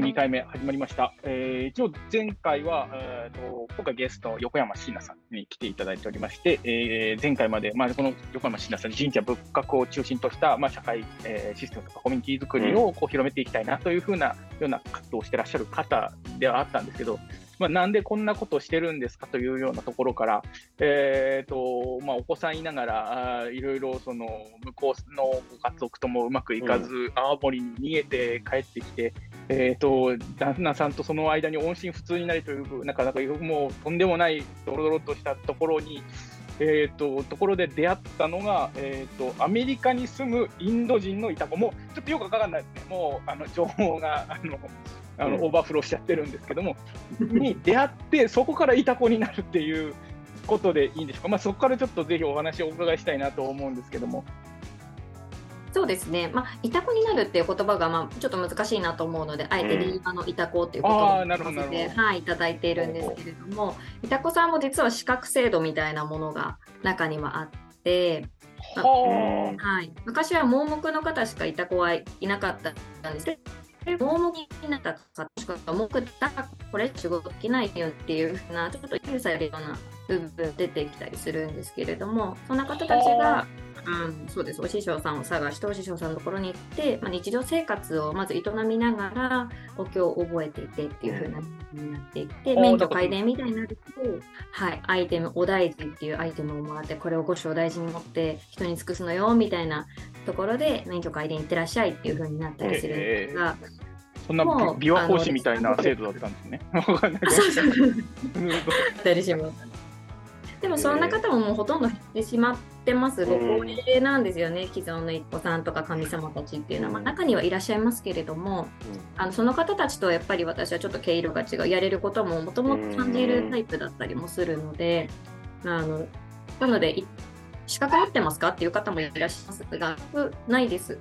2回目始まりました。えー、一応前回は、えーと、今回ゲスト横山椎名さんに来ていただいておりまして、えー、前回まで、まあ、この横山椎名さん、神社仏閣を中心とした、まあ、社会、えー、システムとかコミュニティ作りをこう広めていきたいなというふうな、ような活動をしてらっしゃる方ではあったんですけど、まあ、なんでこんなことをしてるんですかというようなところから、えーとまあ、お子さんいながら、あいろいろその向こうのご家族ともうまくいかず、うん、青森に逃げて帰ってきて、えーと、旦那さんとその間に音信不通になりという、なかなかもうとんでもないドロドロとしたところに、えーと、ところで出会ったのが、えーと、アメリカに住むインド人のいた子。も、ちょっとよくわからないですね、もうあの情報があのあの、うん、オーバーフローしちゃってるんですけども、に出会って、そこからいた子になるっていうことでいいんでしょうか、まあ、そこからちょっとぜひお話をお伺いしたいなと思うんですけども。そうですね、まあ、いた子になるっていう言葉が、まあ、ちょっと難しいなと思うので、あえてリーマのいた子っていうことをはい、いただいているんですけれども、いた子さんも実は資格制度みたいなものが中にはあって、はい、昔は盲目の方しかいた子はいなかったんです盲目になった方しか盲目だからこれ仕事できないよっていうふうなちょっと許されるような部分出てきたりするんですけれどもそんな方たちがうん、そうです。お師匠さんを探してお師匠さんのところに行って、まあ、日常生活をまず営みながらお経を覚えていてっていう風なになっていって、免許改伝みたいになると、はい、アイテム、お大事っていうアイテムをもらって、これをご師匠大事に持って人に尽くすのよみたいなところで免許改伝いってらっしゃいっていう風になったりするんですが、えーそんな琵琶法師みたいな制度だったんですね。でもそんな方ももうほとんど減ってしまってます。ご高齢なんですよね、既存の一歩さんとか神様たちっていうのは、まあ、中にはいらっしゃいますけれども、あのその方たちとやっぱり私はちょっと毛色が違う、やれることももともと感じるタイプだったりもするので、あのなので、資格持ってますか？っていう方もいらっしゃいますが、ないです。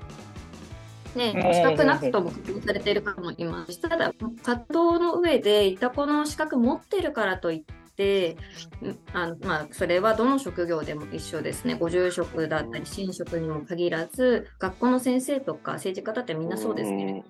ね、資格なくとも確認されている方もいます。ただ、活動の上でいたこの資格持ってるからといって、てあの、まあ、それはどの職業でも一緒ですね。ご住職だったり神職にも限らず学校の先生とか政治家だってみんなそうですけれども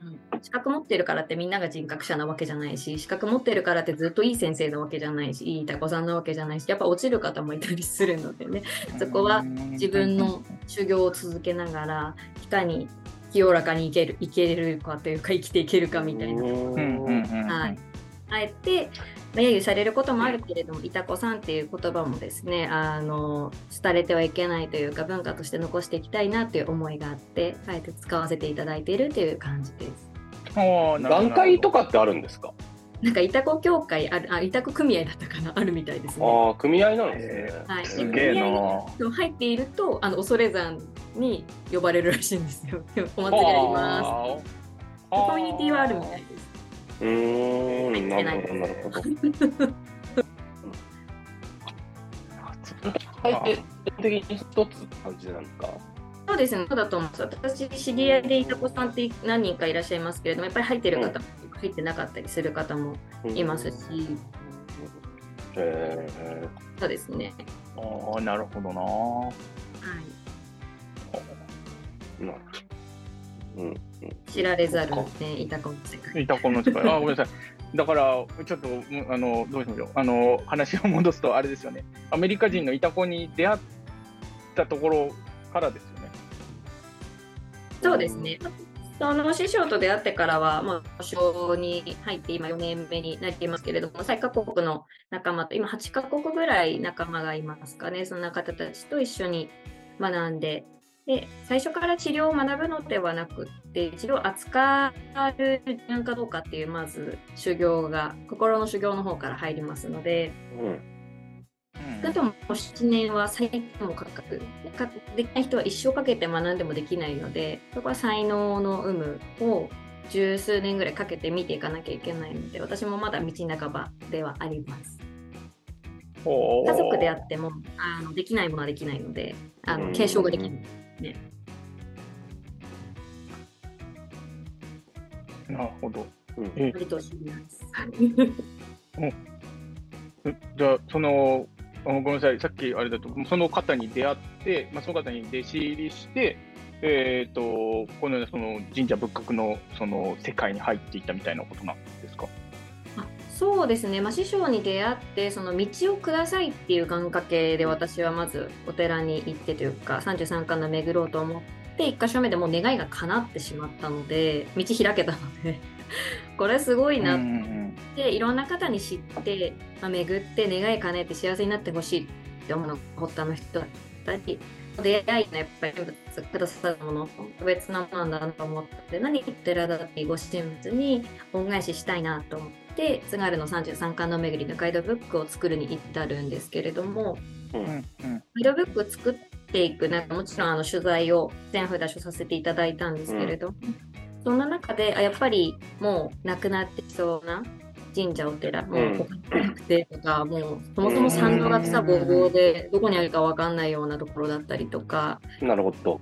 資格持ってるからってみんなが人格者なわけじゃないし資格持ってるからってずっといい先生なわけじゃないしいいタコさんなわけじゃないしやっぱ落ちる方もいたりするのでね。そこは自分の修行を続けながらいかに清らかにいけるいけるかというか生きていけるかみたいな。はい。あえて揶揄されることもあるけれども、いたこさんっていう言葉もですね、あの、廃れてはいけないというか、文化として残していきたいなという思いがあって、あえて使わせていただいているという感じです。段階とかってあるんですか？なんか、いたこ協会ある、あ、いたこ組合だったかな、あるみたいですね。ああ、組合なんですね。はい。すげえな。入っていると、あの、恐山に呼ばれるらしいんですよ。お祭りあります。コミュニティはあるみたいです。うん、なるほど、なるほど。はい、的に一つ感じなんか。そうですね、そうだと思います。私、知り合いでいた子さんって何人かいらっしゃいますけれども、やっぱり入ってる方も、うん、入ってなかったりする方もいますし。へ、うん、そうですね。ああ、なるほどな。はい。なるほど。知られざる、ね、いたこの世界。いたこの世界。あ、ごめんなさい。だから、ちょっと、あの、どうしましょう。あの、話を戻すと、あれですよね。アメリカ人のいたこに出会ったところからですよね。そうですね。その師匠と出会ってからは、まあ、小に入って今4年目になっていますけれども、最カ国の仲間と、今8カ国ぐらい仲間がいますかね、そんな方たちと一緒に学んでで最初から治療を学ぶのではなくって治療を扱うんかどうかっていうまず修行が心の修行の方から入りますので、うん、でも7年は最低もかかる。できない人は一生かけて学んでもできないのでそこは才能の有無を十数年ぐらいかけて見ていかなきゃいけないので私もまだ道半ばではあります。家族であってもあのできないものはできないのであの継承ができない。ね。なるほど。うん、えとします。じゃあ、その、ごめんなさい、さっきあれだと、その方に出会って、まあ、その方に弟子入りして、えっ、ー、と、このその神社仏閣のその世界に入っていったみたいなことなんですか？あそうですね、まあ、師匠に出会ってその道をくださいっていう願掛けで私はまずお寺に行ってというか33巻の巡ろうと思って1箇所目でもう願いが叶ってしまったので道開けたので これすごいなって、いろんな方に知って、まあ、巡って願い叶えて幸せになってほしいって思うのが発端の人だったり出会いのやっぱりくださるもの特別なものなんだと思って何お寺だってご神仏に恩返ししたいなと思って津軽の33巻の巡りのガイドブックを作るに至るんですけれども、うん。うん、ガイドブックを作っていくなんかもちろんあの取材を全部出しさせていただいたんですけれども、うん、そんな中であやっぱりもうなくなってそうな神社お寺、もうなくてとか、もうそもそも参道が草ぼうぼうでどこにあるか分かんないようなところだったりとか、なるほど。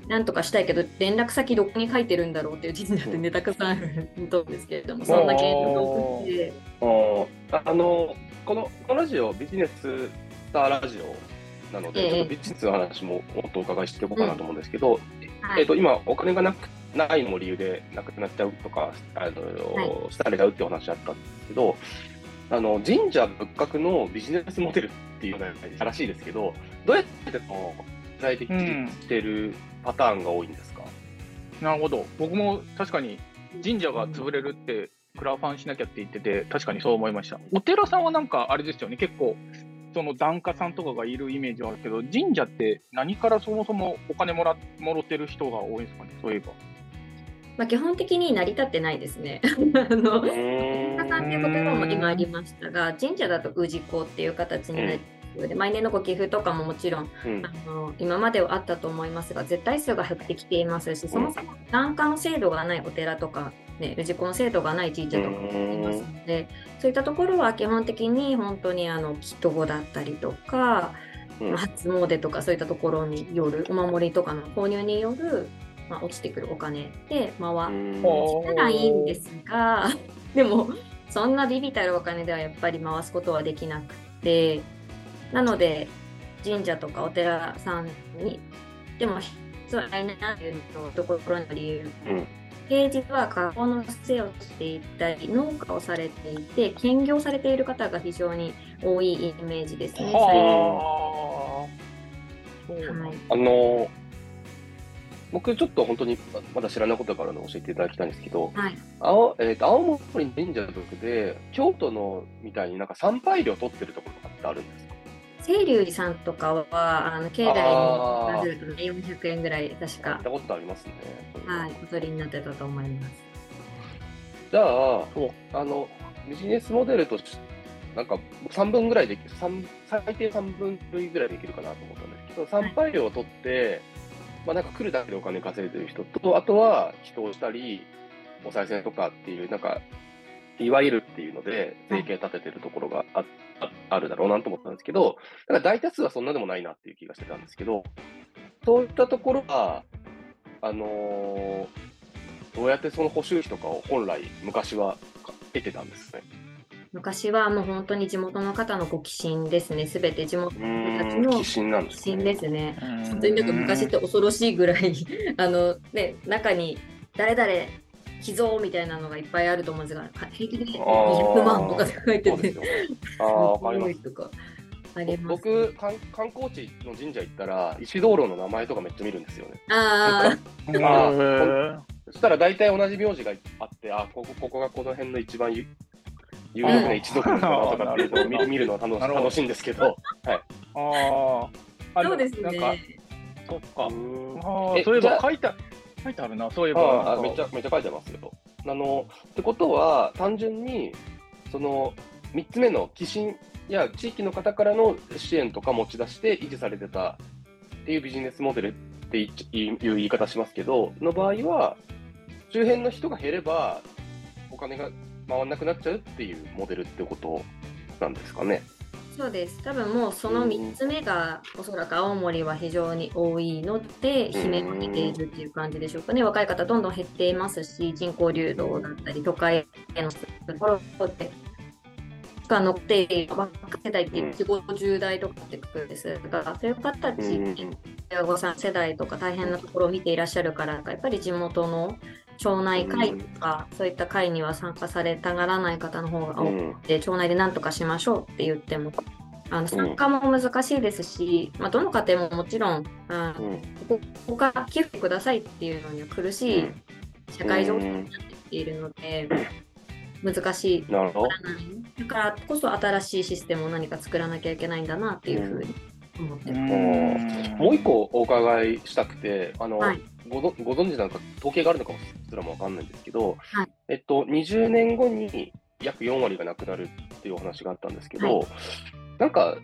はい、なんとかしたいけど連絡先どこに書いてるんだろうっていう神社ってねたくさんあると思うんですけれども、そんな経験をであのこのこのラジオビジネススターラジオなので、えー、ちょっとビジネスの話ももっとお伺いしていこうかなと思うんですけど、うんはい、えーと今お金がなくないのも理由でなくなっちゃうとか、あの、はい、廃れちゃうってお話あったんですけど、あの神社仏閣のビジネスモデルっていうのがらしいですけど、どうやっても具体的にしてるパターンが多いんですか、うん、なるほど。僕も確かに神社が潰れるってクラファンしなきゃって言ってて、確かにそう思いました。お寺さんはなんかあれですよね、結構、その檀家さんとかがいるイメージはあるけど、神社って何からそもそもお金もらもろてる人が多いんですかね、そういえば。まあ、基本的に成り立ってないですね。あの、さんっていう言葉も今ありましたが、神社だと氏子っていう形になってで毎年のご寄付とかももちろん、うん、あの今まではあったと思いますが絶対数が減ってきていますしそもそも檀家の制度がないお寺とか、ね、氏子の制度がない神社とかもありますのでそういったところは基本的に本当にあの祈祷だったりとか、うん、初詣とかそういったところによるお守りとかの購入によるまあ、落ちてくるお金で回したらいいんですがでもそんなビビたるお金ではやっぱり回すことはできなくてなので神社とかお寺さんにでも必要ないなというところの理由、うん、平日は学校のせをしていたり農家をされていて兼業されている方が非常に多いイメージですね。はい、あの僕ちょっと本当にまだ知らないことがあるので教えていただきたいんですけど、はい、青えーと、青森神社族で京都のみたいになんか参拝料取ってるところとかってあるんですか？清流寺さんとかはあの境内に400円ぐらい確か。行ったことありますね。はい、お取りになってたと思います。じゃあ、あのビジネスモデルとしてなんか3分ぐらいできる、最低3分ぐらいできるかなと思ったんですけど、参拝料を取って、はいまあ、なんか来るだけでお金稼いでる人と、あとは人をしたり、お賽銭とかっていう、なんか、いわゆるっていうので、税金立ててるところがあああるだろうなと思ったんですけど、だから大多数はそんなでもないなっていう気がしてたんですけど、そういったところは、あのー、どうやってその補修費とかを本来、昔は得てたんですね。昔はもう本当に地元の方のご寄進ですね、すべて地元の方たちの寄進なんですね。ですね。本当になんか昔って恐ろしいぐらいあの、ね、中に誰々寄贈みたいなのがいっぱいあると思うんですが、平気で200万とか書いてて、ああ、わかります。とかあります僕観、観光地の神社行ったら、石灯籠の名前とかめっちゃ見るんですよね。ああ。そしたら大体同じ名字があって、あここここがこの辺の一番有力な一族の方とかっていうのを見見るのは楽楽しいんですけど、はい。ああ。そうですね。そっか。あそういえば書いて書いてあるな、そういえば。あめっちゃめっちゃ書いてますよ。あのってことは、単純に、その3つ目の寄進や地域の方からの支援とか持ち出して維持されてたっていうビジネスモデルっていう言い方しますけど、の場合は、周辺の人が減れば、お金が回らなくなっちゃうっていうモデルってことなんですかね。そうです。多分もうその3つ目が、おそらく青森は非常に多いので悲鳴を上げているっていう感じでしょうかね、若い方どんどん減っていますし人口流動だったり都会へのところでが乗って若世代って4 5 0代とかってくるんですがそういう方たちに親御さん世代とか大変なところを見ていらっしゃるからやっぱり地元の町内会とか、うん、そういった会には参加されたがらない方の方が多くて、うん、町内で何とかしましょうって言ってもあの参加も難しいですし、まあ、どの家庭ももちろん、あここから寄付くださいっていうのには苦しい社会情勢になってきているので、難しい。なるほど。だからこそ新しいシステムを何か作らなきゃいけないんだなっていうふうに思ってもう一個お伺いしたくて、あの、はい、ごご存知なんか統計があるのかもすらもわかんないんですけど、はい、えっと、20年後に約4割がなくなるっていうお話があったんですけど、はい、なんか、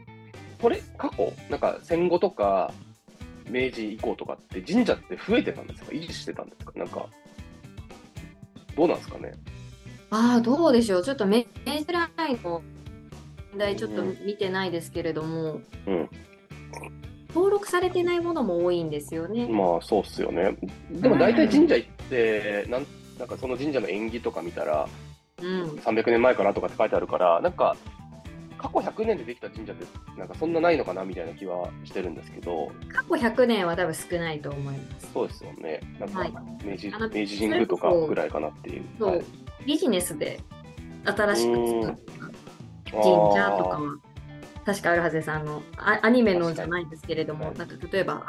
これ、過去、なんか戦後とか、明治以降とかって神社って増えてたんですか？維持してたんですか？なんか、どうなんですかね？ああ、どうでしょう。ちょっと明治ラインの問題ちょっと見てないですけれども、うん、登録されてないものも多いんですよね。まあそうっすよね。でも大体神社行って、うん、なんなんかその神社の縁起とか見たら、うん、300年前からとかって書いてあるから、なんか過去100年でできた神社ってなんかそんなないのかなみたいな気はしてるんですけど。過去100年は多分少ないと思います。そうですよね。なんか明治はい、明治神宮とかぐらいかなっていう。そう、はい、ビジネスで新しく作った神社とかは確かあるはずです。あのアニメのじゃないんですけれどもなんか例えば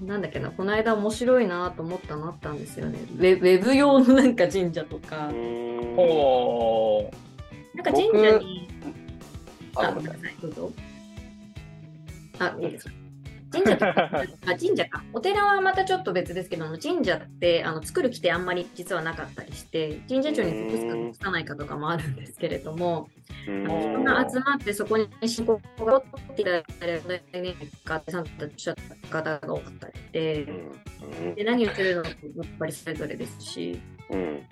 なんだっけなこの間面白いなと思ったのあったんですよね。ウェウェブ用のなんか神社とか。おなんか神社にあ、ごめんなさい、どうぞ。あ、いいですか？神社あ神社か。お寺はまたちょっと別ですけども、神社ってあの作る規定あんまり実はなかったりして、神社長に属すか属さないかとかもあるんですけれども、人が集まってそこに信仰が起っていたら、ね、かってさんとおっしゃった方が多かったりで、で何をするのかやっぱりそれぞれですし。うん、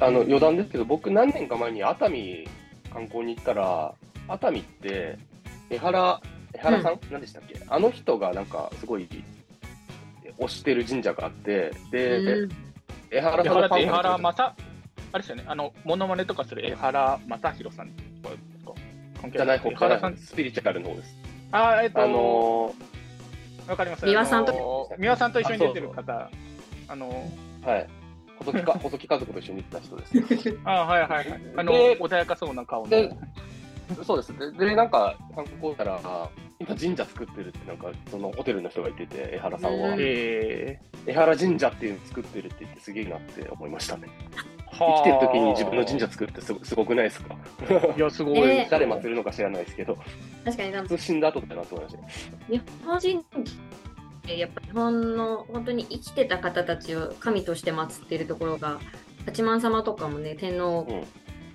あの余談ですけど、僕何年か前に熱海観光に行ったら、熱海って、江原、江原さん、うん、何でしたっけ？あの人がなんかすごい推してる神社があって、で、うん、江原さんのファン江原正、あれですよね、あの、モノマネとかする江原正宏さんじゃない方から、スピリチュアルの方です。あ、えっと、あのー、わかります。三輪さんと、三輪さんと一緒に出てる方、あのはい。細木か細木家族と一緒に行った人です。あはいはいはい。あの、穏やかそうな顔で。そうですね。で、なんか、観光たら、今神社作ってるって、なんか、そのホテルの人が言ってて、江原さんは。江原神社っていうの作ってるって言って、すげえなって思いましたね。生きてる時に自分の神社作るってすごすごくないですか？いや、すごい。誰祀るのか知らないですけど。確かに、普通死んだ後ってなって思いました。日本人やっぱ日本の本当に生きてた方たちを神として祀っているところが八幡様とかもね天皇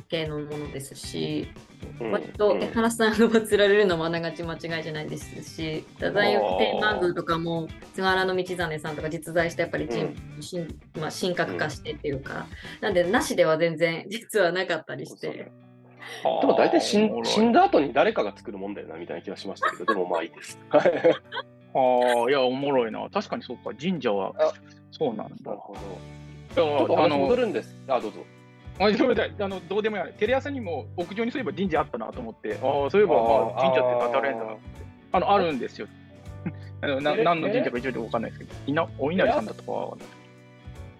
系のものですし、うん、割と江原さんが祀られるのもあながち間違いじゃないですし太宰府天満宮とかも菅原道真さんとか実在してやっぱり人、うん、まあ、神格化してっていうか、うん、なんでなしでは全然実はなかったりして。でも大体死ん死んだ後に誰かが作るもんだよなみたいな気がしましたけど、でもまあいいです。ああ、いや、おもろいな。確かにそうか、神社はそうなんだ。なるほど。ちょっと話戻るんです。あ、どうぞ。ああのどうでもやい。テレ朝にも屋上にそういえば神社あったなと思って、ああ、そういえば、まあ、神社って語れんだなって。あの、あるんですよ。あのな何の神社か一応で分かんないですけど、いなお稲荷さんだとかは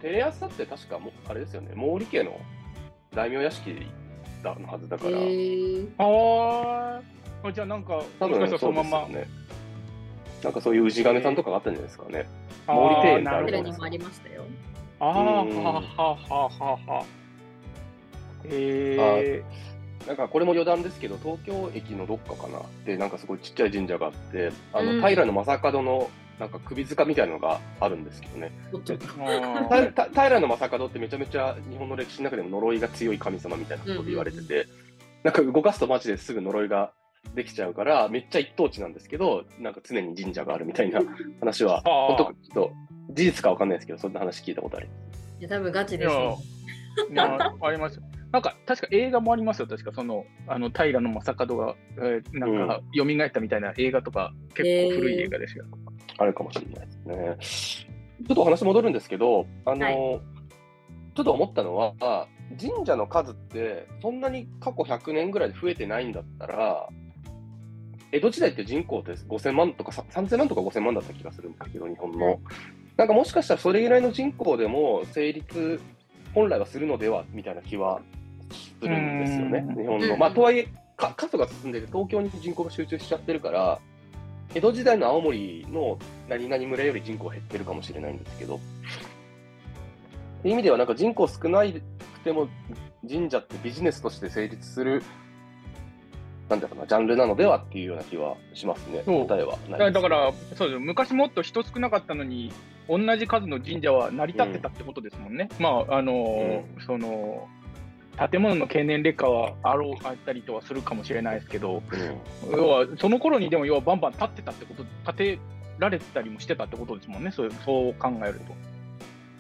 テレ朝って確かも、あれですよね、毛利家の大名屋敷だのはずだから。ああ、じゃあなんか、多分そのまま。ねなんかそういう氏神さんとかがあったんじゃないですかね。毛利庭園ってあるにもありましたよ。ああ、はあはあはあはあ。えー、なんかこれも余談ですけど、東京駅のどっかかなで、なんかすごいちっちゃい神社があって、あの、うん、平の正門のなんか首塚みたいなのがあるんですけどね。平の正門ってめちゃめちゃ日本の歴史の中でも呪いが強い神様みたいなことで言われてて、うん、なんか動かすとマジですぐ呪いができちゃうから、めっちゃ一等地なんですけど、なんか常に神社があるみたいな話は、本当ちょっと事実かわかんないですけど、そんな話聞いたことある。いや、多分ガチですよ。いや、あります。なんか、確か映画もありますよ、確か、その、あの、平の正門が、えー、なんか、蘇ったみたいな映画とか、結構古い映画ですよ。えー、あるかもしれないですね。ちょっとお話戻るんですけど、あの、はい、ちょっと思ったのは、神社の数って、そんなに過去100年ぐらいで増えてないんだったら、江戸時代って人口って5000万とか3000万とか5000万だった気がするんだけど、日本の。なんかもしかしたらそれぐらいの人口でも成立、本来はするのではみたいな気はするんですよね、日本の。まあ、とはいえ、過疎が進んでて、東京に人口が集中しちゃってるから、江戸時代の青森の何々村より人口減ってるかもしれないんですけど、っていう意味では、なんか人口少ないくても、神社ってビジネスとして成立する、なんだかな、ジャンルなのではっていうような気はしますね、答えは。だからそうです、昔もっと人少なかったのに、同じ数の神社は成り立ってたってことですもんね。うん、まああの、うん、その建物の経年劣化はあろうあったりとはするかもしれないですけど、うん、要はその頃にでも要はバンバン建ってたってこと建てられたりもしてたってことですもんね。そうそう考える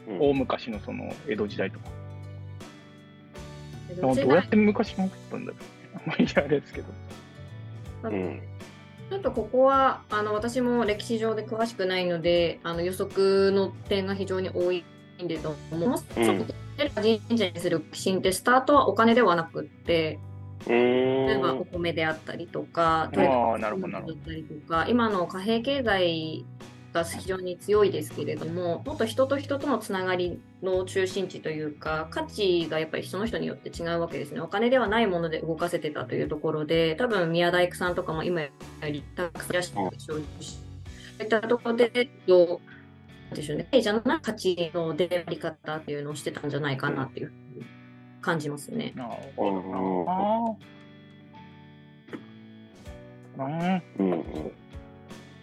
と、うん、大昔のその江戸時代とか。どうやって昔もったんだろう。まあいやあれですけど。うん。ちょっとここはあの私も歴史上で詳しくないのであの予測の点が非常に多いんでと思います。うん神社にする寄進ってスタートはお金ではなくって例えばお米であったりとかトレーだったりとか今の貨幣経済が非常に強いですけれどももっと人と人とのつながりの中心地というか価値がやっぱりその人によって違うわけですね。お金ではないもので動かせてたというところで多分宮大工さんとかも今よりたくさんいらっしゃるでしょうしそういったところででしょうね、じゃない価値の出会い方っていうのをしてたんじゃないかなっていう感じますね。なるほどな。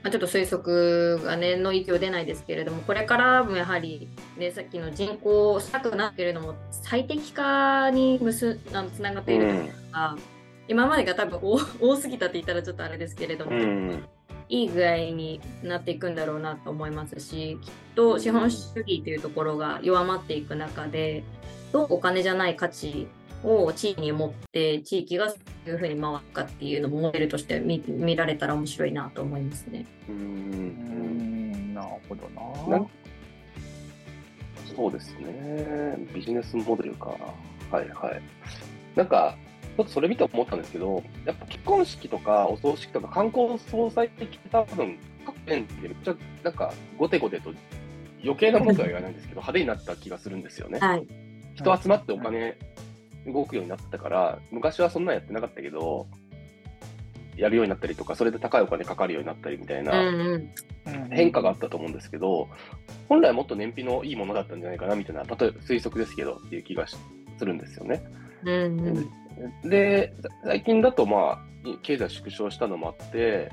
まあ、ちょっと推測がねの影響出ないですけれどもこれからもやはり、ね、さっきの人口少なくなっているのも最適化に結あのつながっているというか、うん、今までが多分多多すぎたって言ったらちょっとあれですけれども、うん、いい具合になっていくんだろうなと思いますしきっと資本主義というところが弱まっていく中でどうお金じゃない価値を地域に持って地域がそういうふうに回るかっていうのもモデルとして見見られたら面白いなと思いますね。うん。なるほどなそうですね。ビジネスモデルか。はいはい。なんかちょっとそれ見て思ったんですけど、やっぱ結婚式とかお葬式とか観光総裁って多分、各県ってめっちゃなんかごてごてと余計なものとは言わないんですけど、派手になった気がするんですよね。はい、人集まってお金動くようになったから、昔はそんなんやってなかったけど、やるようになったりとか、それで高いお金かかるようになったりみたいな変化があったと思うんですけど、本来もっと燃費のいいものだったんじゃないかなみたいな、例えば推測ですけどっていう気がするんですよね。うんうん。で、最近だとまあ、経済縮小したのもあって、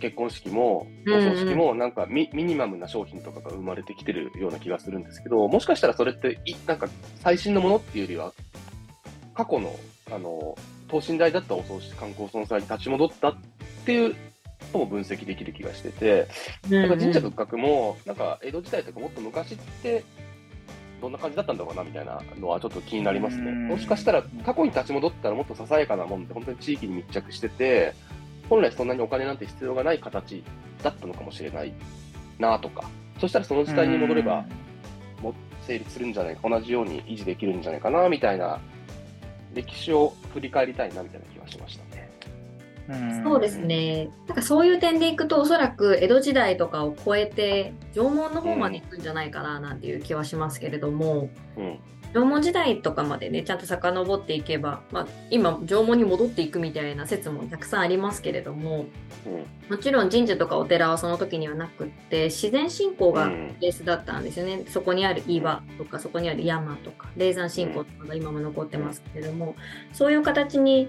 結婚式も、お葬式も、なんかミ,、ミニマムな商品とかが生まれてきてるような気がするんですけど、もしかしたらそれって、なんか最新のものっていうよりは、過去の、あの、等身大だったお葬式観光存在に立ち戻ったっていうとも分析できる気がしてて、なんか神社仏閣も、なんか江戸時代とかもっと昔って、どんな感じだったんだろうなみたいなのはちょっと気になりますね。もしかしたら過去に立ち戻ったらもっとささやかなもんで本当に地域に密着してて本来そんなにお金なんて必要がない形だったのかもしれないなとかそしたらその時代に戻ればも成立するんじゃないか同じように維持できるんじゃないかなみたいな歴史を振り返りたいなみたいな気がしましたね。そうですね。なんかそういう点でいくと、おそらく江戸時代とかを超えて、縄文の方まで行くんじゃないかななんていう気はしますけれども、うん、縄文時代とかまでね、ちゃんと遡っていけば、まあ、今、縄文に戻っていくみたいな説もたくさんありますけれども、うん、もちろん神社とかお寺はその時にはなくって、自然信仰がベースだったんですよね。そこにある岩とか、そこにある山とか、霊山信仰とかが今も残ってますけれども、そういう形に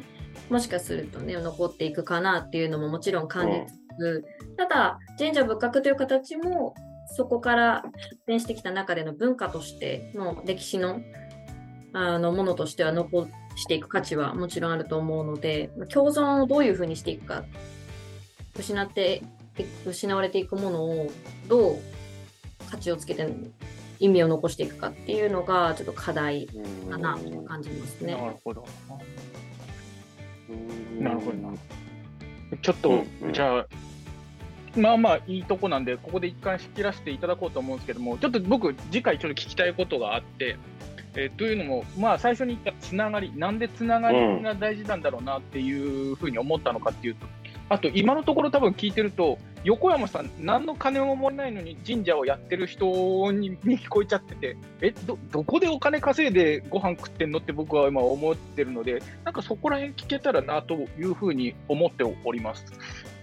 もしかするとね残っていくかなっていうのももちろん感じつつ、ただ神社仏閣という形もそこから発展してきた中での文化としての歴史のあのものとしては残していく価値はもちろんあると思うので共存をどういうふうにしていくか失って失われていくものをどう価値をつけて意味を残していくかっていうのがちょっと課題かなと感じますね。なるほどなるほどな。ちょっと、うん、じゃあ、まあまあいいとこなんで、ここで一回仕切らせていただこうと思うんですけども、ちょっと僕、次回ちょっと聞きたいことがあって、えー、というのも、まあ、最初に言ったつながり、なんでつながりが大事なんだろうなっていうふうに思ったのかっていうと、あと今のところ多分聞いてると、横山さん、何の金ももらないのに神社をやってる人に聞こえちゃってて、えど、どこでお金稼いでご飯食ってんのって僕は今思ってるので、なんかそこら辺聞けたらなというふうに思っております。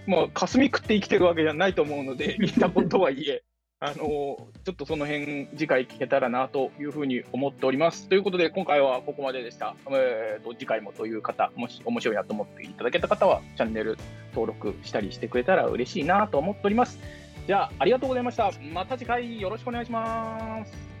まあ、霞食って生きてるわけじゃないと思うので、見たことはいえ。あのちょっとその辺次回聞けたらなというふうに思っております。ということで、今回はここまででした。えーと、次回もという方、もし面白いなと思っていただけた方は、チャンネル登録したりしてくれたら嬉しいなと思っております。じゃあ、ありがとうございました。また次回よろしくお願いします。